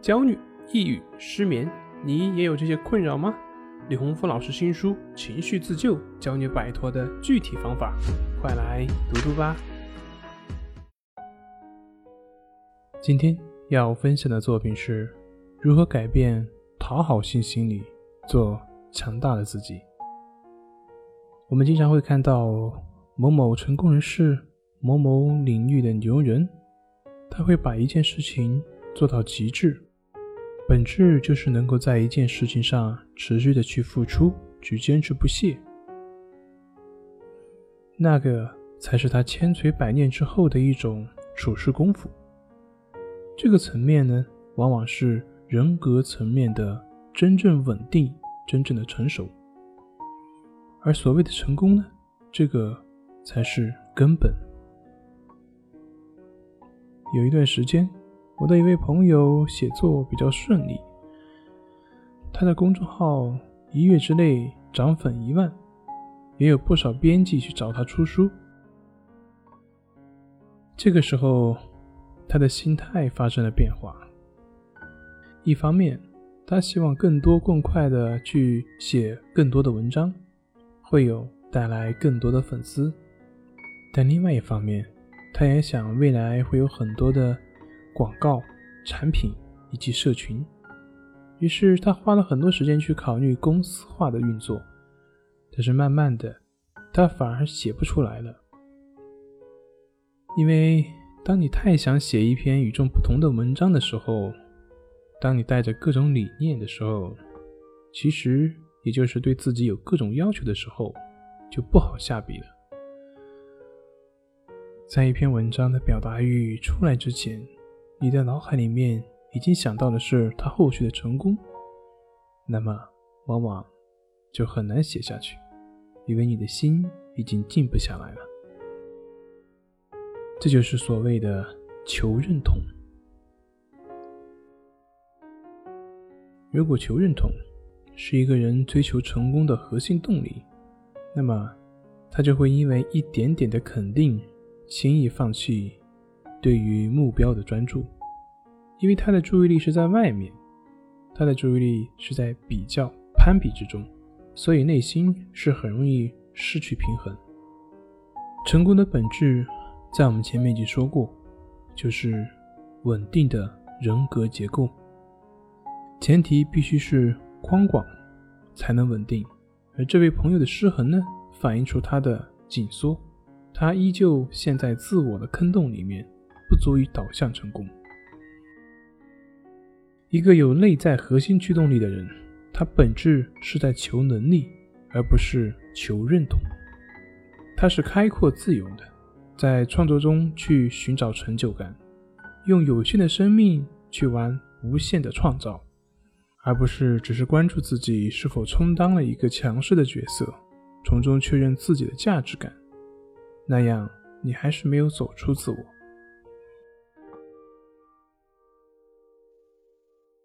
焦虑、抑郁、失眠，你也有这些困扰吗？李洪福老师新书《情绪自救》教你摆脱的具体方法，快来读读吧。今天要分享的作品是如何改变讨好性心理，做强大的自己。我们经常会看到某某成功人士、某某领域的牛人，他会把一件事情做到极致。本质就是能够在一件事情上持续的去付出，去坚持不懈，那个才是他千锤百炼之后的一种处事功夫。这个层面呢，往往是人格层面的真正稳定、真正的成熟。而所谓的成功呢，这个才是根本。有一段时间。我的一位朋友写作比较顺利，他的公众号一月之内涨粉一万，也有不少编辑去找他出书。这个时候，他的心态发生了变化。一方面，他希望更多更快的去写更多的文章，会有带来更多的粉丝；但另外一方面，他也想未来会有很多的。广告、产品以及社群，于是他花了很多时间去考虑公司化的运作，但是慢慢的，他反而写不出来了，因为当你太想写一篇与众不同的文章的时候，当你带着各种理念的时候，其实也就是对自己有各种要求的时候，就不好下笔了。在一篇文章的表达欲出来之前。你的脑海里面已经想到的是他后续的成功，那么往往就很难写下去，因为你的心已经静不下来了。这就是所谓的求认同。如果求认同是一个人追求成功的核心动力，那么他就会因为一点点的肯定，轻易放弃。对于目标的专注，因为他的注意力是在外面，他的注意力是在比较、攀比之中，所以内心是很容易失去平衡。成功的本质，在我们前面已经说过，就是稳定的人格结构，前提必须是宽广，才能稳定。而这位朋友的失衡呢，反映出他的紧缩，他依旧陷在自我的坑洞里面。不足以导向成功。一个有内在核心驱动力的人，他本质是在求能力，而不是求认同。他是开阔自由的，在创作中去寻找成就感，用有限的生命去玩无限的创造，而不是只是关注自己是否充当了一个强势的角色，从中确认自己的价值感。那样，你还是没有走出自我。